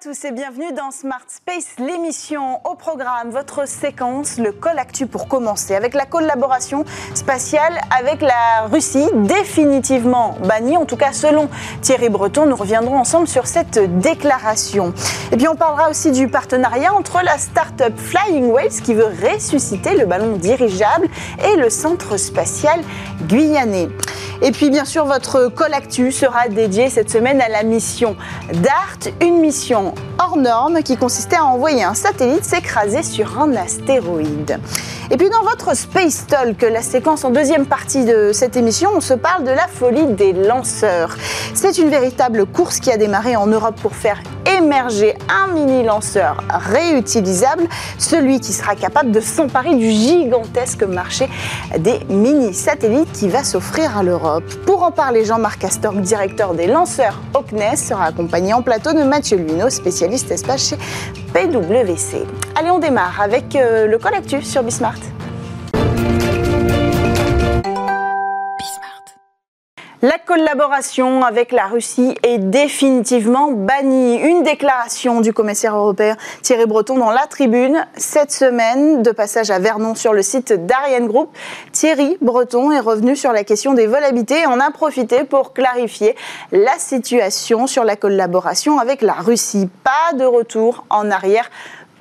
tous et bienvenue dans Smart Space, l'émission au programme, votre séquence, le col actu pour commencer, avec la collaboration spatiale avec la Russie, définitivement bannie, en tout cas selon Thierry Breton, nous reviendrons ensemble sur cette déclaration. Et puis on parlera aussi du partenariat entre la start-up Flying Whales qui veut ressusciter le ballon dirigeable et le centre spatial guyanais. Et puis bien sûr, votre col actu sera dédié cette semaine à la mission DART, une mission hors norme qui consistait à envoyer un satellite s'écraser sur un astéroïde. Et puis dans votre Space Talk, la séquence en deuxième partie de cette émission, on se parle de la folie des lanceurs. C'est une véritable course qui a démarré en Europe pour faire émerger un mini lanceur réutilisable, celui qui sera capable de s'emparer du gigantesque marché des mini satellites qui va s'offrir à l'Europe. Pour en parler, Jean-Marc Astorg, directeur des lanceurs au CNES, sera accompagné en plateau de Mathieu Luino, spécialiste espace chez PwC. Allez, on démarre avec euh, le collectif sur Bismart. La collaboration avec la Russie est définitivement bannie. Une déclaration du commissaire européen Thierry Breton dans la tribune cette semaine, de passage à Vernon sur le site d'Ariane Group. Thierry Breton est revenu sur la question des volabilités et en a profité pour clarifier la situation sur la collaboration avec la Russie. Pas de retour en arrière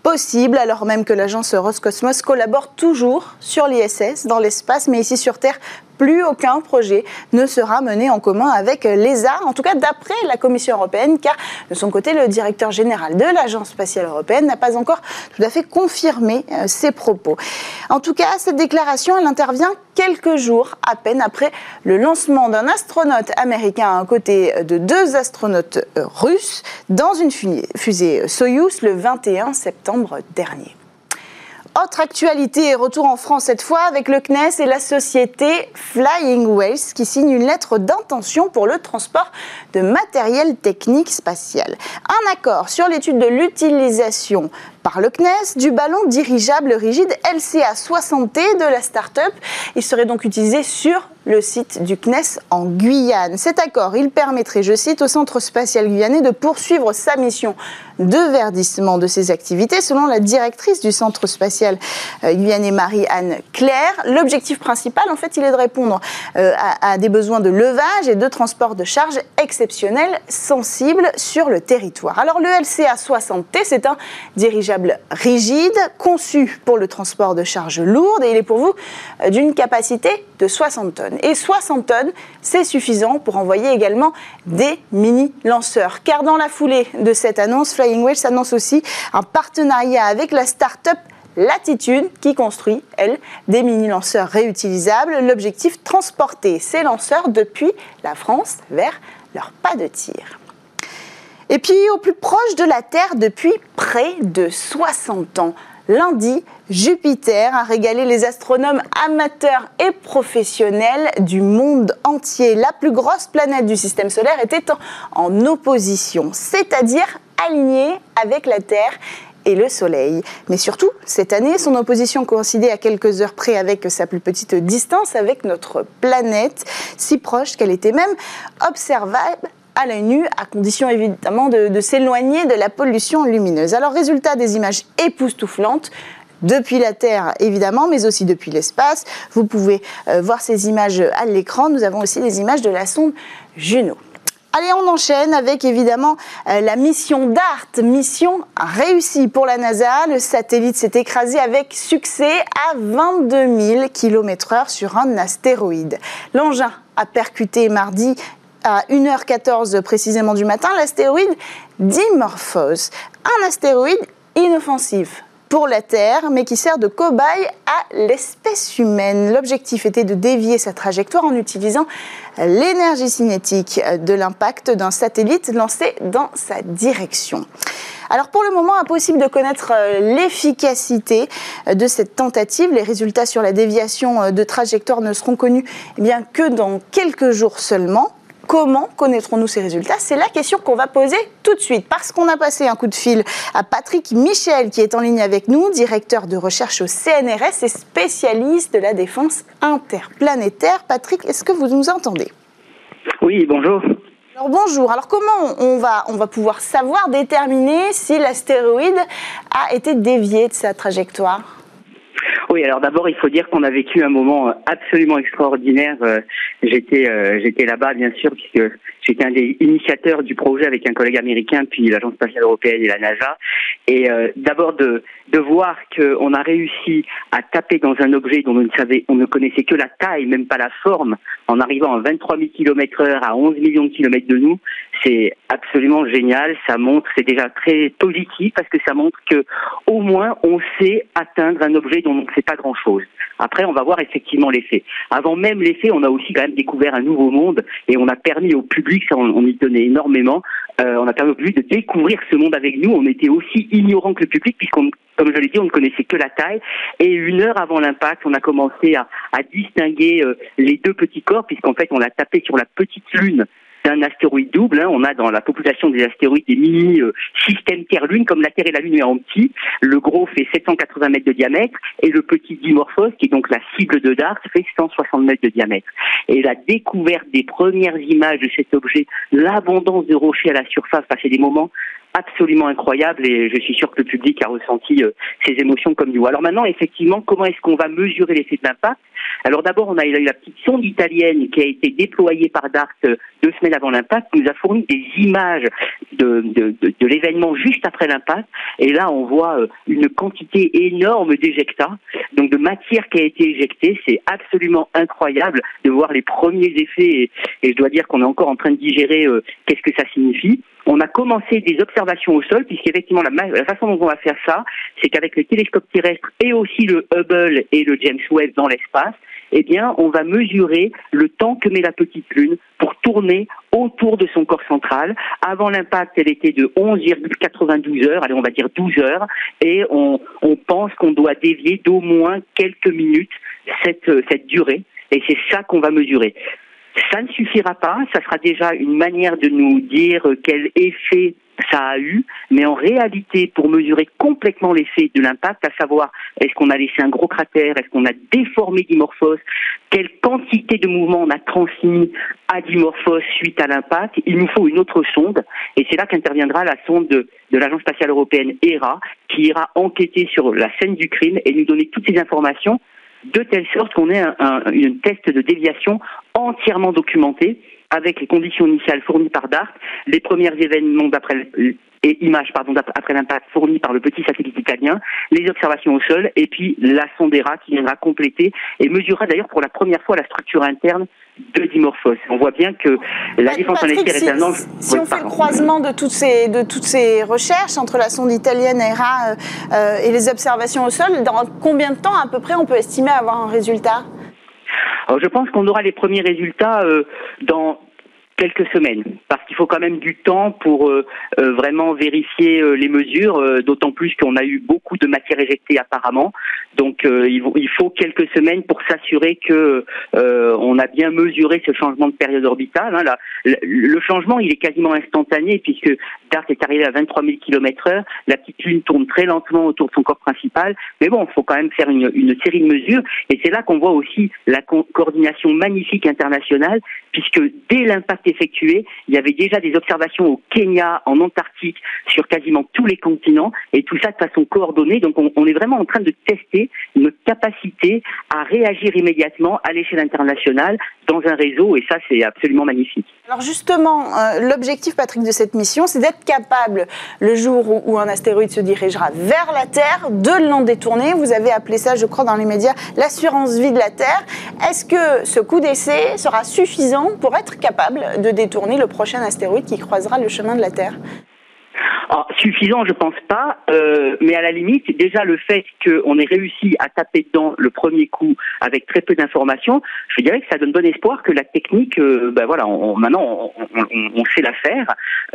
possible, alors même que l'agence Roscosmos collabore toujours sur l'ISS, dans l'espace, mais ici sur Terre, plus aucun projet ne sera mené en commun avec l'ESA, en tout cas d'après la Commission européenne, car de son côté, le directeur général de l'Agence spatiale européenne n'a pas encore tout à fait confirmé euh, ses propos. En tout cas, cette déclaration, elle intervient quelques jours à peine après le lancement d'un astronaute américain à côté de deux astronautes euh, russes dans une fusée Soyuz le 21 septembre dernier. Autre actualité, retour en France cette fois avec le CNES et la société Flying Whales qui signe une lettre d'intention pour le transport de matériel technique spatial. Un accord sur l'étude de l'utilisation par le CNES du ballon dirigeable rigide LCA-60T de la start-up. Il serait donc utilisé sur le site du CNES en Guyane. Cet accord, il permettrait, je cite, au Centre spatial guyanais de poursuivre sa mission de verdissement de ses activités, selon la directrice du Centre spatial euh, guyanais, Marie-Anne Claire. L'objectif principal, en fait, il est de répondre euh, à, à des besoins de levage et de transport de charges exceptionnels sensibles sur le territoire. Alors, le LCA 60T, c'est un dirigeable rigide, conçu pour le transport de charges lourdes et il est pour vous euh, d'une capacité de 60 tonnes. Et 60 tonnes, c'est suffisant pour envoyer également des mini-lanceurs. Car dans la foulée de cette annonce, Flying Whale s'annonce aussi un partenariat avec la start-up Latitude qui construit, elle, des mini-lanceurs réutilisables. L'objectif, transporter ces lanceurs depuis la France vers leur pas de tir. Et puis au plus proche de la Terre depuis près de 60 ans. Lundi, Jupiter a régalé les astronomes amateurs et professionnels du monde entier. La plus grosse planète du système solaire était en, opposition, c'est-à-dire alignée avec la Terre et le Soleil. Mais surtout, cette année, son opposition coïncidait à quelques heures près avec sa plus petite distance avec notre planète, si proche qu'elle était même observable à l'œil nu, à condition évidemment de, s'éloigner de la pollution lumineuse. Alors résultat des images époustouflantes depuis la Terre évidemment, mais aussi depuis l'espace. Vous pouvez euh, voir ces images à l'écran. Nous avons aussi des images de la sonde Juno. Allez, on enchaîne avec évidemment euh, la mission DART, mission réussie pour la NASA. Le satellite s'est écrasé avec succès à 22 000 km/h sur un astéroïde. L'engin a percuté mardi à 1h14 précisément du matin l'astéroïde Dimorphos, un astéroïde inoffensif pour la Terre, mais qui sert de cobaye à l'espèce humaine. L'objectif était de dévier sa trajectoire en utilisant l'énergie cinétique de l'impact d'un satellite lancé dans sa direction. Alors pour le moment, impossible de connaître euh, l'efficacité de cette tentative. Les résultats sur la déviation de trajectoire ne seront connus eh bien, que dans quelques jours seulement. Comment connaîtrons-nous ces résultats C'est la question qu'on va poser tout de suite parce qu'on a passé un coup de fil à Patrick Michel qui est en ligne avec nous, directeur de recherche au CNRS et spécialiste de la défense interplanétaire. Patrick, est-ce que vous nous entendez? Oui, bonjour. Alors bonjour, alors comment on va, on va pouvoir savoir déterminer si l'astéroïde a été dévié de sa trajectoire? Oui, alors d'abord, il faut dire qu'on a vécu un moment absolument extraordinaire. Euh, j'étais, euh, j'étais là-bas, bien sûr, puisque J'étais un des initiateurs du projet avec un collègue américain, puis l'Agence spatiale européenne et la NASA. Et euh, d'abord de, de voir qu'on a réussi à taper dans un objet dont on ne savait, on ne connaissait que la taille, même pas la forme, en arrivant à 23 000 km heure à 11 millions de kilomètres de nous, c'est absolument génial. Ça montre, c'est déjà très positif parce que ça montre que au moins on sait atteindre un objet dont on sait pas grand chose. Après, on va voir effectivement l'effet. Avant même l'effet, on a aussi quand même découvert un nouveau monde et on a permis au public ça on, y tenait énormément. Euh, on a permis au public de découvrir ce monde avec nous. On était aussi ignorant que le public puisqu'on, comme je l'ai dit, on ne connaissait que la taille. Et une heure avant l'impact, on a commencé à, distinguer euh, les deux petits corps puisqu'en fait on a tapé sur la petite lune d'un astéroïde double. Hein. On a dans la population des astéroïdes des mini-systèmes Terre-Lune, comme la Terre et la Lune est en petit. Le gros fait 780 mètres de diamètre et le petit Dimorphos, qui est donc la cible de DART, fait 160 mètres de diamètre. Et la découverte des premières images de cet objet, l'abondance de rochers à la surface, c'est des moments absolument incroyables et je suis sûr que le public a ressenti euh, ces émotions comme nous. Alors maintenant, effectivement, comment est-ce qu'on va mesurer l'effet de l'impact? Alors d'abord, on a eu la petite sonde italienne qui a été déployée par DART euh, deux semaines avant l'impact, qui nous a fourni des images de, de, l'événement juste après l'impact. Et là, on voit euh, une quantité énorme d'éjecta, donc de matière qui a été éjectée. C'est absolument incroyable de voir les premiers effets. Et, je dois dire qu'on est encore en train de digérer euh, qu'est-ce que ça signifie. On a commencé des observations au sol, puisqu'effectivement, la, la façon dont on va faire ça, c'est qu'avec le télescope terrestre et aussi le Hubble et le James Webb dans l'espace, eh bien, on va mesurer le temps que met la petite lune pour tourner autour de son corps central. Avant l'impact, elle était de 11,92 heures, allez, on va dire 12 heures, et on, pense qu'on doit dévier d'au moins quelques minutes cette, cette durée, et c'est ça qu'on va mesurer. Ça ne suffira pas, ça sera déjà une manière de nous dire quel effet ça a eu, mais en réalité, pour mesurer complètement l'effet de l'impact, à savoir est-ce qu'on a laissé un gros cratère, est-ce qu'on a déformé Dimorphos, quelle quantité de mouvement on a transmis à Dimorphos suite à l'impact, il nous faut une autre sonde, et c'est là qu'interviendra la sonde de, l'Agence spatiale européenne ERA, qui ira enquêter sur la scène du crime et nous donner toutes ces informations de telle sorte qu'on ait un, test de déviation entièrement documenté avec les conditions initiales fournies par DART, les premiers événements d'après et images pardon après l'impact fournies par le petit satellite italien, les observations au sol et puis la sondera qui viendra compléter et mesurera d'ailleurs pour la première fois la structure interne de Dimorphos. On voit bien que la défense en est un angle. Si on fait le croisement de toutes ces de toutes ces recherches entre la sonde italienne ERA euh, et les observations au sol, dans combien de temps à peu près on peut estimer avoir un résultat? Alors je pense qu'on aura les premiers résultats euh, dans quelques semaines, parce qu'il faut quand même du temps pour euh, euh, vraiment vérifier les mesures, d'autant plus qu'on a eu beaucoup de matière éjectée apparemment. Donc il, faut quelques semaines pour s'assurer que on a bien mesuré ce changement de période orbitale. Hein. le changement, il est quasiment instantané puisque DART est arrivé à 23 000 km heure, la petite lune tourne très lentement autour de son corps principal, mais bon, il faut quand même faire une, une série de mesures, et c'est là qu'on voit aussi la coordination magnifique internationale, puisque dès l'impact effectué, il y avait déjà des observations au Kenya, en Antarctique, sur quasiment tous les continents, et tout ça de façon coordonnée. Donc on, est vraiment en train de tester notre capacité à réagir immédiatement à l'échelle internationale dans un réseau, et ça c'est absolument magnifique. Alors justement, euh, l'objectif, Patrick, de cette mission, c'est d'être capable, le jour où, un astéroïde se dirigera vers la Terre, de l'en détourner. Vous avez appelé ça, je crois, dans les médias, l'assurance vie de la Terre. Est-ce que ce coup d'essai sera suffisant pour être capable de détourner le prochain astéroïde qui croisera le chemin de la Terre? Alors, suffisant, je pense pas, euh, mais à la limite, déjà le fait qu'on ait réussi à taper dedans le premier coup avec très peu d'informations, je dirais que ça donne bon espoir que la technique, euh, ben voilà, on, maintenant on, sait la faire.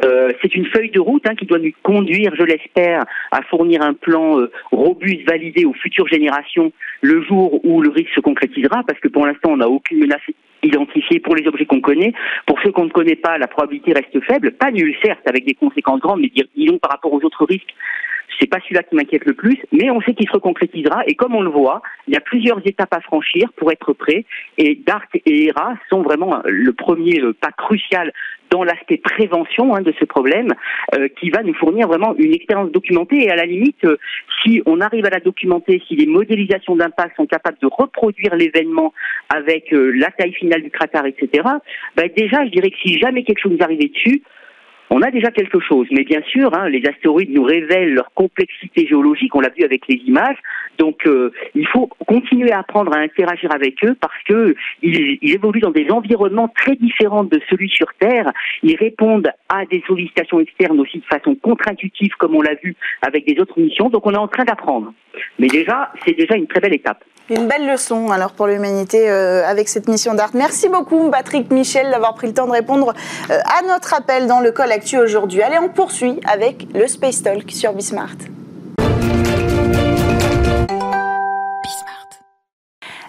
Euh, c'est une feuille de route hein, qui doit nous conduire, je l'espère, à fournir un plan robuste, validé aux futures générations le jour où le risque se concrétisera, parce que pour l'instant on n'a aucune menace identifiée pour les objets qu'on connaît. Pour ceux qu'on ne connaît pas, la probabilité reste faible, pas nulle certes, avec des conséquences grandes, mais disons par rapport aux autres risques, c'est pas celui-là qui m'inquiète le plus, mais on sait qu'il se concrétisera. Et comme on le voit, il y a plusieurs étapes à franchir pour être prêt. Et DART et ERA sont vraiment le premier pas crucial dans l'aspect prévention hein, de ce problème, euh, qui va nous fournir vraiment une expérience documentée. Et à la limite, euh, si on arrive à la documenter, si les modélisations d'impact sont capables de reproduire l'événement avec euh, la taille finale du cratère, etc., ben déjà, je dirais que si jamais quelque chose nous arrivait dessus, on a déjà quelque chose. Mais bien sûr, hein, les astéroïdes nous révèlent leur complexité géologique, on l'a vu avec les images. Donc euh, il faut continuer à apprendre à interagir avec eux parce que ils, évoluent dans des environnements très différents de celui sur Terre. Ils répondent à des sollicitations externes aussi de façon contre-intuitive, comme on l'a vu avec des autres missions. Donc on est en train d'apprendre. Mais déjà, c'est déjà une très belle étape. Une belle leçon alors pour l'humanité euh, avec cette mission d'art. Merci beaucoup Patrick Michel d'avoir pris le temps de répondre euh, à notre appel dans le col actu aujourd'hui. Allez, on poursuit avec le Space Talk sur Bismart.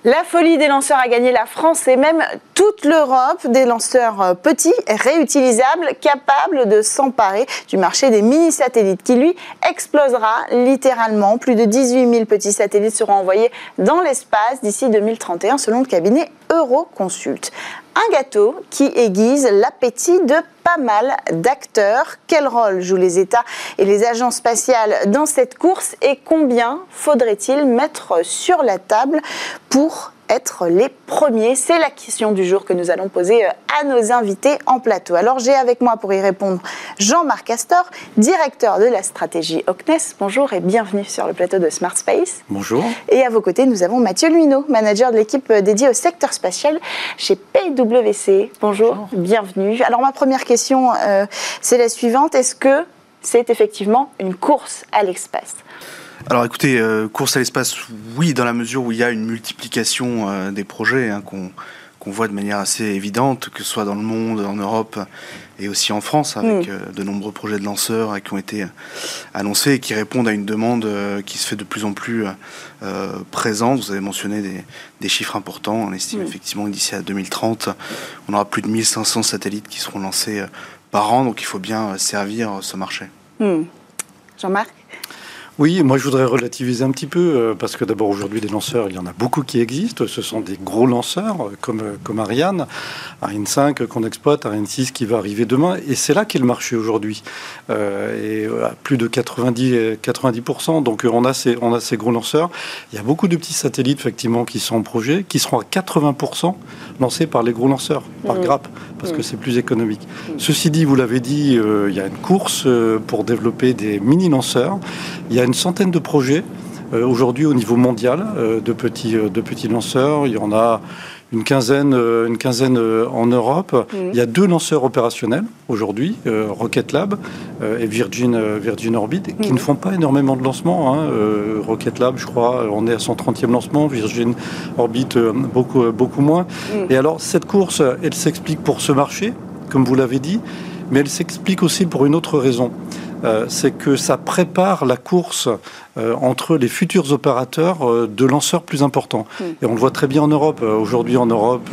La folie des lanceurs a gagné la France et même toute l'Europe, des lanceurs euh, petits, réutilisables, capables de s'emparer du marché des mini-satellites qui, lui, explosera littéralement. Plus de 18 000 petits satellites seront envoyés dans l'espace d'ici 2031 selon le cabinet Euroconsult. Un gâteau qui aiguise l'appétit de pas mal d'acteurs. Quel rôle jouent les États et les agences spatiales dans cette course et combien faudrait-il mettre sur la table pour être les premiers C'est la question du jour que nous allons poser euh, à nos invités en plateau. Alors j'ai avec moi pour y répondre Jean-Marc Astor, directeur de la stratégie OCNES. Bonjour et bienvenue sur le plateau de Smart Space. Bonjour. Et à vos côtés, nous avons Mathieu Luino, manager de l'équipe euh, dédiée au secteur spatial chez PwC. Bonjour, bienvenue. Alors ma première question, euh, c'est la suivante. Est-ce que c'est effectivement une course à l'espace? Alors écoutez, euh, course à l'espace, oui, dans la mesure où il y a une multiplication euh, des projets hein, qu'on voit de manière assez évidente, que ce soit dans le monde, en Europe et aussi en France, avec mm. euh, de nombreux projets de lanceurs qui ont été annoncés et qui répondent à une demande qui se fait de plus en plus présente. Vous avez mentionné des, chiffres importants. On estime mm. effectivement que d'ici à 2030, on aura plus de 1500 satellites qui seront lancés par an, donc il faut bien servir ce marché. Mm. Jean-Marc? Oui, moi je voudrais relativiser un petit peu, euh, parce que d'abord aujourd'hui des lanceurs, il y en a beaucoup qui existent, ce sont des gros lanceurs euh, comme, euh, comme Ariane, Ariane 5 qu'on exploite, Ariane 6 qui va arriver demain, et c'est là qu'est le marché aujourd'hui, et à plus de 90, 90%, donc on a, ces, on a ces gros lanceurs, il y a beaucoup de petits satellites effectivement qui sont en projet, qui seront à 80% lancés par les gros lanceurs, par mmh. grappe, parce que mmh. c'est plus économique. Mmh. Ceci dit, vous l'avez dit, il y a une course pour développer des mini-lanceurs, il y a une centaine de projets euh, aujourd'hui au niveau mondial euh, de, petits, euh, de petits lanceurs. Il y en a une quinzaine, une quinzaine en Europe. Il y a deux lanceurs opérationnels aujourd'hui, Rocket Lab et Virgin, Virgin Orbit, qui ne font pas énormément de lancements. Hein. Rocket Lab, je crois, on est à son 30e lancement, Virgin Orbit, beaucoup, beaucoup moins. Et alors, cette course, elle s'explique pour ce marché, comme vous l'avez dit, mais elle s'explique aussi pour une autre raison. Euh, c'est que ça prépare la course euh, entre les futurs opérateurs euh, de lanceurs plus importants. Hmm. Et on le voit très bien en Europe. Aujourd'hui en Europe,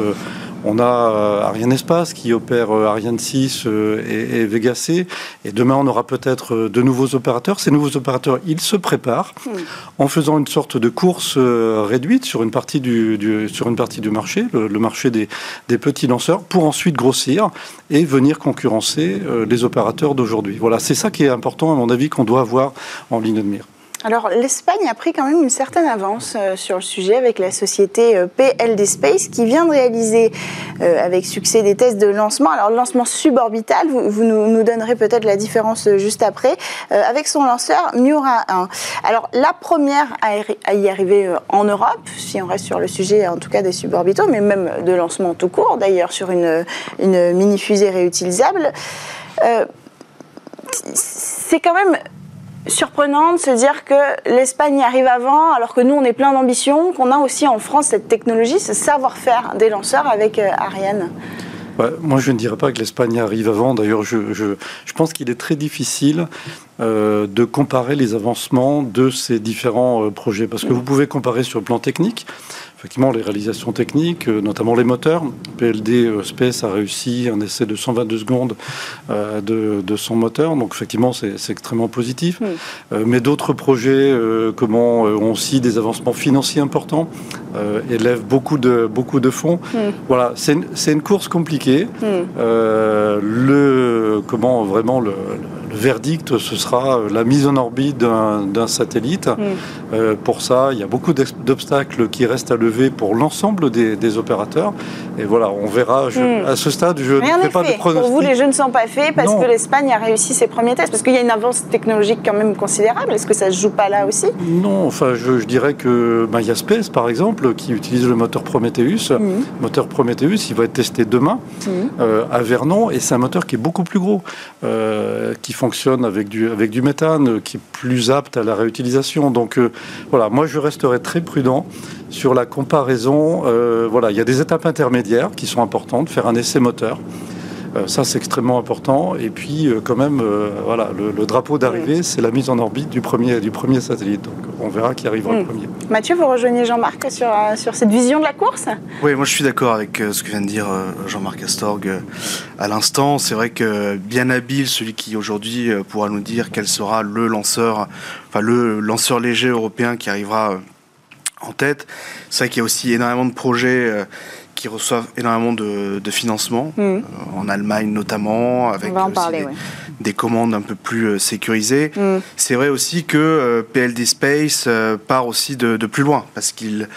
on a Ariane Espace qui opère Ariane 6 et, Vega C. Et demain, on aura peut-être de nouveaux opérateurs. Ces nouveaux opérateurs, ils se préparent hmm. en faisant une sorte de course réduite sur une partie du, sur une partie du marché, le, marché des, des, petits lanceurs, pour ensuite grossir et venir concurrencer les opérateurs d'aujourd'hui. Voilà, c'est ça qui est important, à mon avis, qu'on doit avoir en ligne de mire. Alors l'Espagne a pris quand même une certaine avance euh, sur le sujet avec la société euh, PLD Space qui vient de réaliser euh, avec succès des tests de lancement. Alors le lancement suborbital, vous, nous, donnerez peut-être la différence juste après, avec son lanceur Miura 1. Alors la première à y arriver en Europe, si on reste sur le sujet en tout cas des suborbitaux, mais même de lancement tout court d'ailleurs sur une, une mini-fusée réutilisable. c'est quand même surprenant de se dire que l'Espagne arrive avant, alors que nous, on est plein d'ambition, qu'on a aussi en France cette technologie, ce savoir-faire des lanceurs avec euh, Ariane. moi, je ne dirais pas que l'Espagne arrive avant. D'ailleurs, je, pense qu'il est très difficile de comparer les avancements de ces différents projets. Parce que vous pouvez comparer sur le plan technique, effectivement les réalisations techniques, euh, notamment les moteurs. PLD euh, Space a réussi un essai de 122 secondes euh, de, son moteur, donc effectivement c'est extrêmement positif. Mais d'autres projets, comment ont aussi des avancements financiers importants, élèvent beaucoup de, beaucoup de fonds. Voilà, c'est une, course compliquée. Le, comment vraiment le le verdict, ce sera euh, la mise en orbite d'un satellite. Mm. Euh, pour ça, il y a beaucoup d'obstacles qui restent à lever pour l'ensemble des, opérateurs. Et voilà, on verra. Mm. À ce stade, je ne fais pas de pronostic. Pour vous, les jeux ne sont pas faits parce que l'Espagne a réussi ses premiers tests. Parce qu'il y a une avance technologique quand même considérable. Est-ce que ça se joue pas là aussi? Non, enfin, je, dirais que y a Space, par exemple, qui utilise le moteur Prometheus. Mm. moteur Prometheus, il va être testé demain euh, à Vernon. Et c'est un moteur qui est beaucoup plus gros, qui fonctionne avec du, avec du méthane, qui est plus apte à la réutilisation. Donc euh, voilà, moi je resterai très prudent sur la comparaison. Euh, voilà, il y a des étapes intermédiaires qui sont importantes, faire un essai moteur. Euh, ça, c'est extrêmement important. Et puis, euh, quand même, euh, voilà, le, drapeau d'arrivée, c'est la mise en orbite du premier, du premier satellite. Donc, on verra qui arrivera le premier. Mathieu, vous rejoignez Jean-Marc sur, sur cette vision de la course? Oui, moi, je suis d'accord avec ce que vient de dire Jean-Marc Astorg à l'instant. C'est vrai que bien habile, celui qui aujourd'hui pourra nous dire quel sera le lanceur, enfin, le lanceur léger européen qui arrivera en tête. C'est vrai qu'il y a aussi énormément de projets qui reçoivent énormément de, financement, mm. euh, en Allemagne notamment, avec des, commandes un peu plus euh, sécurisées. Mm. C'est vrai aussi que euh, PLD Space part aussi de, de plus loin, parce qu'ils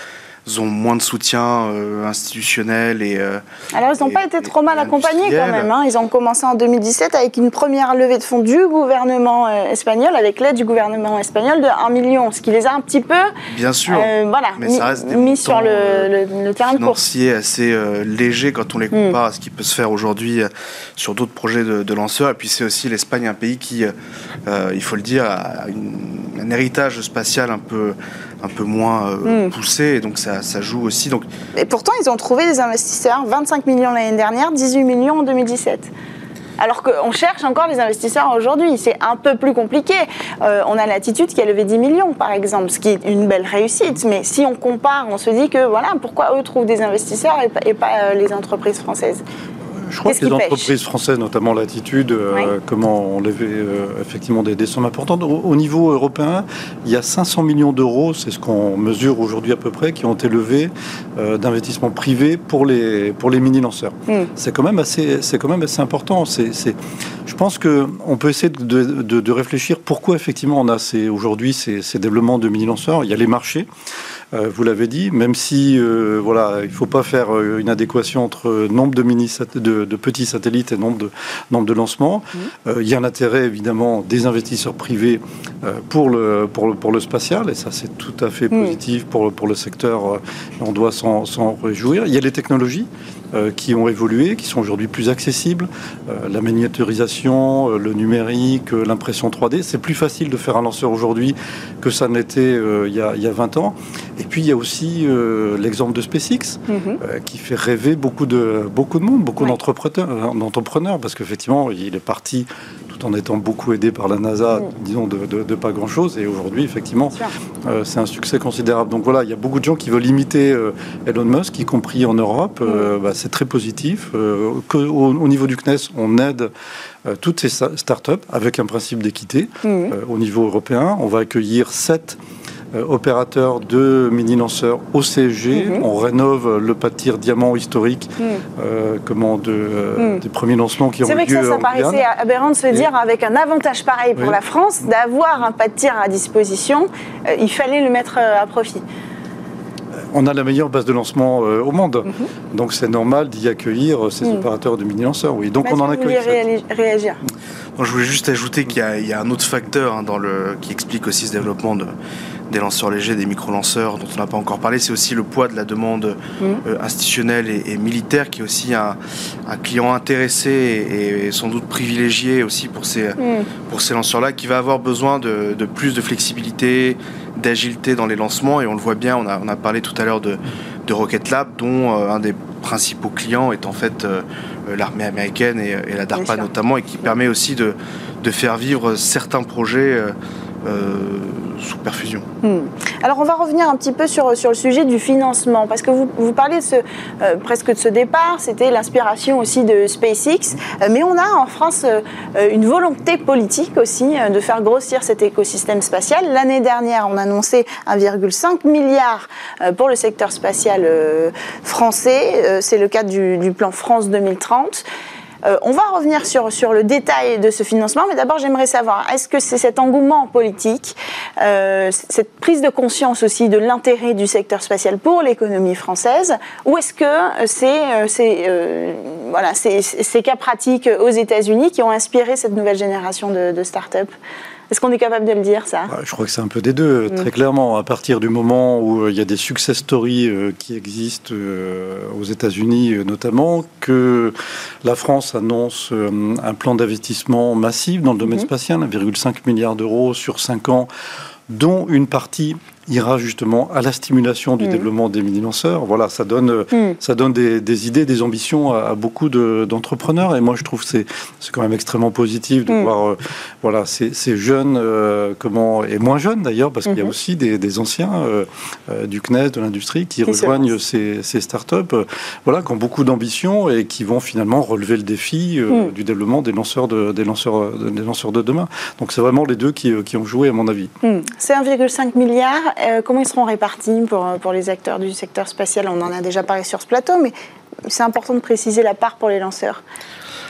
ont moins de soutien euh, institutionnel et. Euh, Alors, ils n'ont pas été trop mal accompagnés quand même. Hein. Ils ont commencé en 2017 avec une première levée de fonds du gouvernement euh, espagnol, avec l'aide du gouvernement espagnol de 1 million, ce qui les a un petit peu. Bien sûr. voilà, mais mis, ça reste mis sur le, le, terrain de course. assez léger quand on les hmm. compare à ce qui peut se faire aujourd'hui sur d'autres projets de, lanceurs. Et puis, c'est aussi l'Espagne, un pays qui, il faut le dire, a un héritage spatial un peu un peu moins euh, hmm. poussé, et donc ça, ça, joue aussi. Donc... Et pourtant, ils ont trouvé des investisseurs, 25 millions l'année dernière, 18 millions en 2017. Alors qu'on cherche encore les investisseurs aujourd'hui. C'est un peu plus compliqué. Euh, on a l'attitude qui a levé 10 millions, par exemple, ce qui est une belle réussite. Mais si on compare, on se dit que voilà, pourquoi eux trouvent des investisseurs et pas, euh, les entreprises françaises? Je crois que les entreprises françaises, notamment l'attitude, euh, comment on levait euh, effectivement des, sommes importantes. Au, niveau européen, il y a 500 millions d'euros, c'est ce qu'on mesure aujourd'hui à peu près, qui ont été levés euh, d'investissements privés pour les, pour les mini-lanceurs. Hmm. C'est quand, même assez, quand même assez important. C'est, je pense qu'on peut essayer de, de, réfléchir pourquoi effectivement on a aujourd'hui ces, ces développements de mini-lanceurs. Il y a les marchés. Euh, vous l'avez dit, même si euh, voilà, il ne faut pas faire euh, une adéquation entre nombre de, mini de, de petits satellites et nombre de, nombre de lancements. Mmh. il y a un intérêt évidemment des investisseurs privés pour, le, pour, le, pour le spatial, et ça c'est tout à fait mmh. positif pour, pour le secteur, on doit s'en réjouir. Il y a les technologies. Euh, qui ont évolué, qui sont aujourd'hui plus accessibles. Euh, la miniaturisation, euh, le numérique, l'impression 3D, c'est plus facile de faire un lanceur aujourd'hui que ça n'était il, y a 20 ans. Et puis il y a aussi l'exemple de SpaceX, mhm. qui fait rêver beaucoup de, beaucoup de monde, beaucoup d'entrepreneurs, parce qu'effectivement, il est parti tout en étant beaucoup aidé par la NASA, disons, de, pas grand-chose. Et aujourd'hui, effectivement, c'est un succès considérable. Donc voilà, il y a beaucoup de gens qui veulent imiter Elon Musk, y compris en Europe. Bah, c'est très positif. Euh, au, niveau du CNES, on aide euh, toutes ces startups avec un principe d'équité. Mmh. Euh, au niveau européen, on va accueillir sept opérateurs de mini-lanceurs au CSG. Mmh. On rénove le pas de tir diamant historique mmh. comment de, des premiers lancements qui ont lieu. C'est vrai que ça, ça paraissait aberrant de se dire, avec un avantage pareil pour la France, d'avoir un pas de tir à disposition, il fallait le mettre à profit on a la meilleure base de lancement euh, au monde. Mhm. Donc c'est normal d'y accueillir euh, ces mhm. opérateurs de mini-lanceurs. Oui. Donc on en accueille. réagir Je voulais juste ajouter qu'il y, a un autre facteur hein, dans le, qui explique aussi ce développement de, des lanceurs légers, des micro-lanceurs dont on n'a pas encore parlé. C'est aussi le poids de la demande euh, institutionnelle et, militaire qui est aussi un, client intéressé et, sans doute privilégié aussi pour ces, pour ces lanceurs-là qui va avoir besoin de, de plus de flexibilité, d'agilité dans les lancements. Et on le voit bien, on a, on a parlé tout à l'heure de, de, Rocket Lab dont euh, un des principaux clients est en fait l'armée américaine et, la DARPA notamment, et qui permet aussi de, de faire vivre certains projets sous perfusion. Hmm. Alors on va revenir un petit peu sur, sur le sujet du financement, parce que vous, vous parlez euh, presque de ce départ, c'était l'inspiration aussi de SpaceX, euh, mais on a en France euh, une volonté politique aussi de faire grossir cet écosystème spatial. L'année dernière, on a annoncé 1,5 milliard pour le secteur spatial français, c'est le du, du plan France 2030. Euh, on va revenir sur, le détail de ce financement, mais d'abord j'aimerais savoir, est-ce que c'est cet engouement politique, euh, cette prise de conscience aussi de l'intérêt du secteur spatial pour l'économie française, ou est-ce que c'est euh, ces cas pratiques aux États-Unis qui ont inspiré cette nouvelle génération de, de start-up? Est-ce qu'on est capable de le dire, ça? Je crois que c'est un peu des deux, mm. très clairement. À partir du moment où euh, il y a des success stories euh, qui existent euh, aux États-Unis notamment, que la France annonce un plan d'investissement massif dans le domaine mm-hmm. spatial, 1,5 milliard d'euros sur 5 ans, dont une partie ira justement à la stimulation du mm. développement des mini-lanceurs. Voilà, ça donne, mm. ça donne des, idées, des ambitions à, beaucoup d'entrepreneurs. et moi, je trouve que c'est quand même extrêmement positif de mm. voir euh, voilà, ces, jeunes, euh, comment, et moins jeunes d'ailleurs, parce qu'il y a mm-hmm. aussi des, anciens euh, du CNES, de l'industrie, qui, rejoignent ces, ces startups voilà, qui ont beaucoup d'ambition et qui vont finalement relever le défi du développement des lanceurs de, des lanceurs, des lanceurs de demain. Donc c'est vraiment les deux qui, qui ont joué, à mon avis. C'est 1,5 milliard. Euh, comment ils seront répartis pour, pour les acteurs du secteur spatial? On en a déjà parlé sur ce plateau, mais c'est important de préciser la part pour les lanceurs.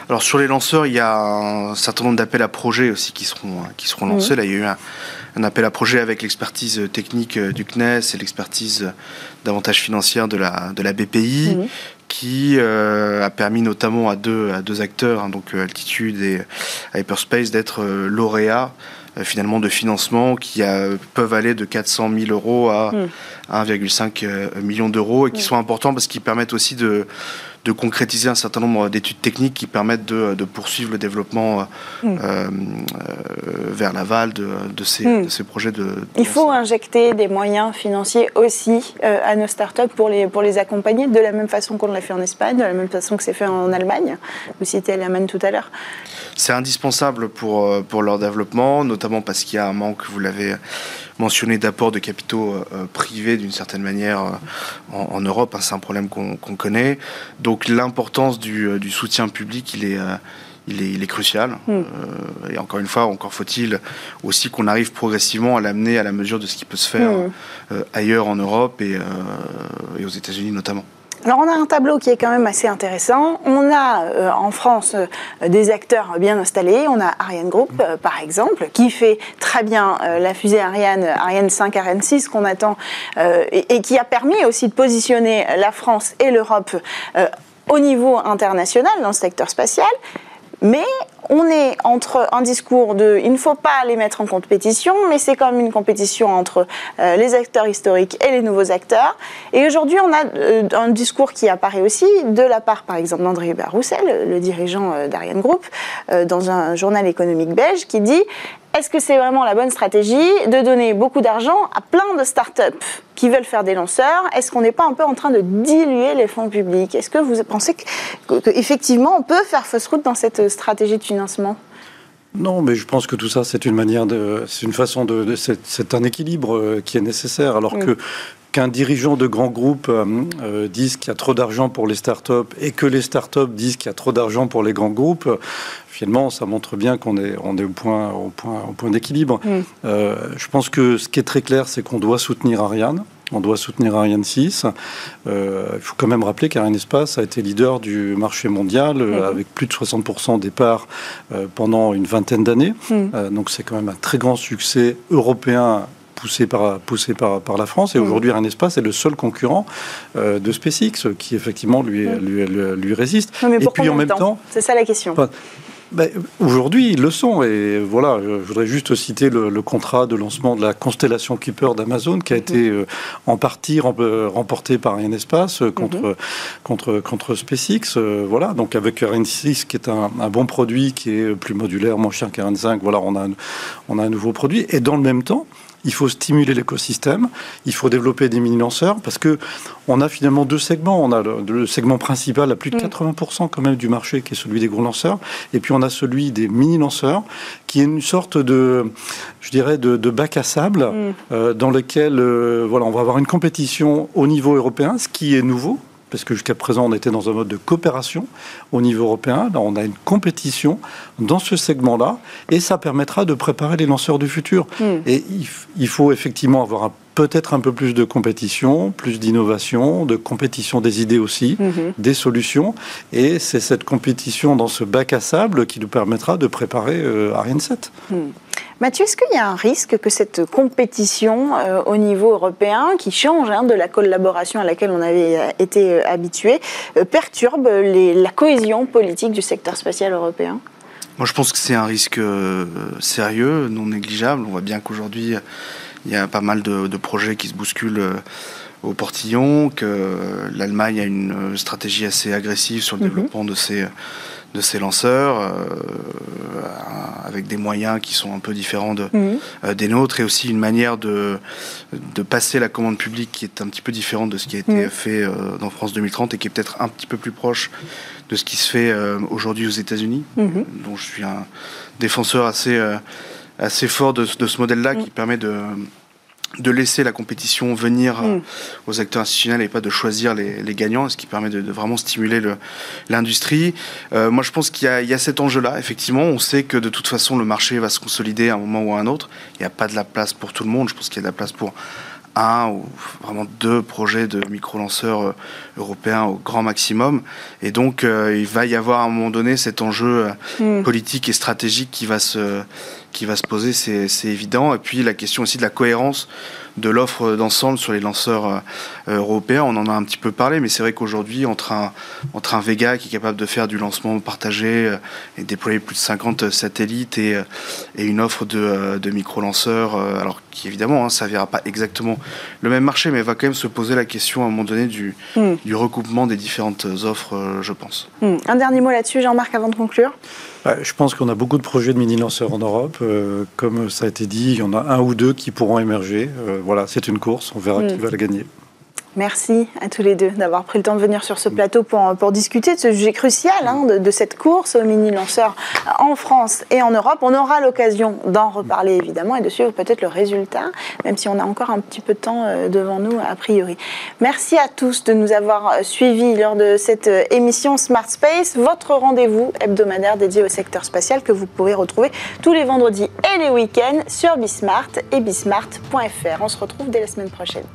Alors sur les lanceurs, il y a un certain nombre d'appels à projets aussi qui seront, qui seront lancés. Là, il y a eu un, appel à projet avec l'expertise technique du CNES et l'expertise davantage financière de la, de la BPI, qui euh, a permis notamment à deux, à deux acteurs, hein, donc euh, Altitude et Hyperspace, d'être lauréats euh, finalement de financement qui peuvent aller de 400 000 euros à 1,5 hmm. euh, million d'euros et qui sont importants parce qu'ils permettent aussi de de concrétiser un certain nombre d'études techniques qui permettent de, de poursuivre le développement euh, hmm. euh, vers l'aval de, de, ces, de, ces, projets de... Il faut injecter des moyens financiers aussi euh, à nos startups pour les, pour les accompagner, de la même façon qu'on l'a fait en Espagne, de la même façon que c'est fait en Allemagne. Vous citez Allemagne tout à l'heure. C'est indispensable pour, pour leur développement, notamment parce qu'il y a un manque, vous l'avez mentionné d'apport de capitaux euh, euh, privés d'une certaine manière euh, en, Europe. Hein, c'est un problème qu'on connaît. Donc l'importance du, soutien public, il est il est, crucial. Hmm. et encore une fois, encore faut-il aussi qu'on arrive progressivement à l'amener à la mesure de ce qui peut se faire hmm. ailleurs en Europe et aux États-Unis notamment. Alors on a un tableau qui est quand même assez intéressant. On a euh, en France euh, des acteurs bien installés. On a Ariane Group euh, par exemple qui fait très bien la fusée Ariane, Ariane 5, Ariane 6 qu'on attend et, qui a permis aussi de positionner la France et l'Europe au niveau international dans le secteur spatial. Mais on est entre un discours de il ne faut pas les mettre en compétition, mais c'est comme une compétition entre euh, les acteurs historiques et les nouveaux acteurs. Et aujourd'hui, on a euh, un discours qui apparaît aussi de la part, par exemple, d'André Hubert Roussel, le dirigeant euh, d'Ariane Group, dans un journal économique belge, qui dit est-ce que c'est vraiment la bonne stratégie de donner beaucoup d'argent à plein de startups qui veulent faire des lanceurs? Est-ce qu'on n'est pas un peu en train de diluer les fonds publics? Est-ce que vous pensez qu'effectivement on peut faire fausse route dans cette stratégie de financement? Non, mais je pense que tout ça, c'est une manière de, c'est une façon de, c'est un équilibre euh, qui est nécessaire. Alors que qu'un dirigeant de grand groupe euh, euh, dise qu'il y a trop d'argent pour les startups et que les startups disent qu'il y a trop d'argent pour les grands groupes, finalement, ça montre bien qu'on est, on est au point, au point, au point d'équilibre. Euh, je pense que ce qui est très clair, c'est qu'on doit soutenir Ariane. On doit soutenir Ariane 6. il faut quand même rappeler qu'Ariane Espace a été leader du marché mondial mm. avec plus de 60% des parts pendant une vingtaine d'années. Mm. donc c'est quand même un très grand succès européen poussé par, poussé par, par la France. Et mmh. aujourd'hui, Arianespace est le seul concurrent euh, de SpaceX qui, effectivement, lui, mmh. lui, lui, résiste. mais et puis en même temps, c'est ça la question. Ben, aujourd'hui, ils le sont. Et voilà, je voudrais juste citer le, contrat de lancement de la constellation Kuiper d'Amazon qui a été mmh. euh, en partie remporté par Arianespace euh, contre, contre, contre SpaceX. voilà, donc avec Ariane 6 qui est un, un, bon produit qui est plus modulaire, moins cher qu'Ariane 5. Voilà, on a, on a un nouveau produit. Et dans le même temps, il faut stimuler l'écosystème, il faut développer des mini-lanceurs, parce que on a finalement deux segments. On a le, segment principal à plus de 80% mm. quand même du marché, qui est celui des gros lanceurs, et puis on a celui des mini-lanceurs, qui est une sorte de, je dirais, de, bac à sable, mm. euh, dans lequel euh, voilà, on va avoir une compétition au niveau européen, ce qui est nouveau parce que jusqu'à présent, on était dans un mode de coopération au niveau européen. Là, on a une compétition dans ce segment-là, et ça permettra de préparer les lanceurs du futur. Hmm. Et il, faut effectivement avoir peut-être un peu plus de compétition, plus d'innovation, de compétition des idées aussi, hmm. des solutions. Et c'est cette compétition dans ce bac à sable qui nous permettra de préparer euh, Ariane 7. Mathieu, est-ce qu'il y a un risque que cette compétition euh, au niveau européen, qui change hein, de la collaboration à laquelle on avait euh, été euh, habitué, perturbe la cohésion politique du secteur spatial européen? Moi, je pense que c'est un risque sérieux, non négligeable. On voit bien qu'aujourd'hui, il y a pas mal de, projets qui se bousculent au portillon, que l'Allemagne a une stratégie assez agressive sur le mhm. développement de ces de ces lanceurs, euh, avec des moyens qui sont un peu différents de, mhm. euh, des nôtres, et aussi une manière de, de passer la commande publique qui est un petit peu différente de ce qui a été mhm. fait euh, dans France 2030 et qui est peut-être un petit peu plus proche de ce qui se fait aujourd'hui aux États-Unis, dont je suis un défenseur assez, assez fort de, de ce modèle-là qui permet de de laisser la compétition venir mm. aux acteurs institutionnels et pas de choisir les, gagnants, ce qui permet de, vraiment stimuler l'industrie. Euh, moi, je pense qu'il y, a cet enjeu-là. Effectivement, on sait que de toute façon, le marché va se consolider à un moment ou à un autre. Il n'y a pas de la place pour tout le monde. Je pense qu'il y a de la place pour un ou vraiment deux projets de micro-lanceurs euh, européens au grand maximum. Et donc, euh, il va y avoir à un moment donné cet enjeu mm. politique et stratégique qui va se qui va se poser, c'est évident. Et puis la question aussi de la cohérence de l'offre d'ensemble sur les lanceurs euh, européens. On en a un petit peu parlé, mais c'est vrai qu'aujourd'hui, entre un, Vega qui est capable de faire du lancement partagé euh, et déployer plus de 50 satellites et, euh, une offre de, de micro-lanceurs, alors qui évidemment, hein, ça ne verra pas exactement le même marché, mais va quand même se poser la question à un moment donné du, hmm. du recoupement des différentes offres, je pense. Hmm. Un dernier mot là-dessus, Jean-Marc, avant de conclure je pense qu'on a beaucoup de projets de mini-lanceurs en Europe. comme ça a été dit, il y en a un ou deux qui pourront émerger voilà, c'est une course, on verra qui hmm. va la gagner. Merci à tous les deux d'avoir pris le temps de venir sur ce plateau pour, pour discuter de ce sujet crucial, hein, de, cette course au mini-lanceur en France et en Europe. On aura l'occasion d'en reparler évidemment et de suivre peut-être le résultat, même si on a encore un petit peu de temps euh, devant nous a priori. Merci à tous de nous avoir suivis lors de cette euh, émission Smart Space, votre rendez-vous hebdomadaire dédié au secteur spatial que vous pourrez retrouver tous les vendredis et les week-ends sur Bismart et bismart.fr. On se retrouve dès la semaine prochaine.